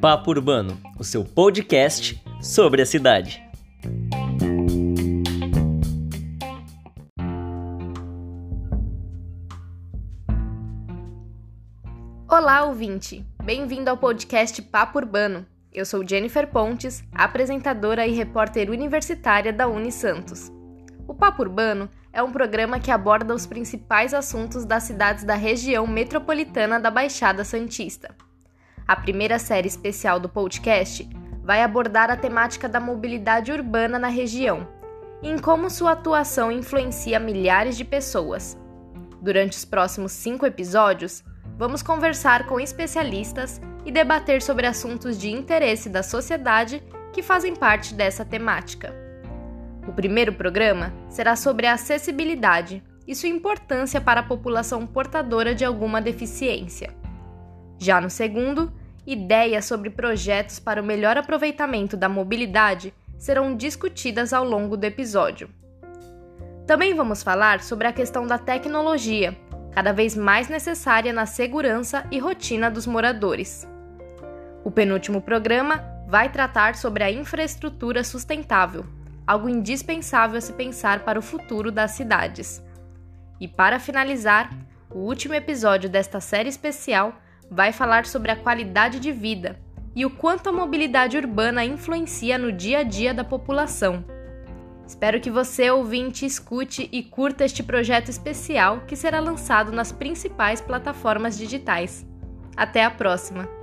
Papo Urbano, o seu podcast sobre a cidade. Olá, ouvinte! Bem-vindo ao podcast Papo Urbano. Eu sou Jennifer Pontes, apresentadora e repórter universitária da Unisantos. O Papo Urbano é um programa que aborda os principais assuntos das cidades da região metropolitana da Baixada Santista. A primeira série especial do podcast vai abordar a temática da mobilidade urbana na região e em como sua atuação influencia milhares de pessoas. Durante os próximos cinco episódios, vamos conversar com especialistas e debater sobre assuntos de interesse da sociedade que fazem parte dessa temática. O primeiro programa será sobre a acessibilidade e sua importância para a população portadora de alguma deficiência. Já no segundo, ideias sobre projetos para o melhor aproveitamento da mobilidade serão discutidas ao longo do episódio. Também vamos falar sobre a questão da tecnologia, cada vez mais necessária na segurança e rotina dos moradores. O penúltimo programa vai tratar sobre a infraestrutura sustentável, algo indispensável a se pensar para o futuro das cidades. E para finalizar, o último episódio desta série especial vai falar sobre a qualidade de vida e o quanto a mobilidade urbana influencia no dia a dia da população. Espero que você, ouvinte, escute e curta este projeto especial que será lançado nas principais plataformas digitais. Até a próxima!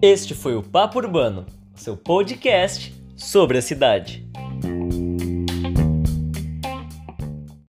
Este foi o Papo Urbano, seu podcast sobre a cidade.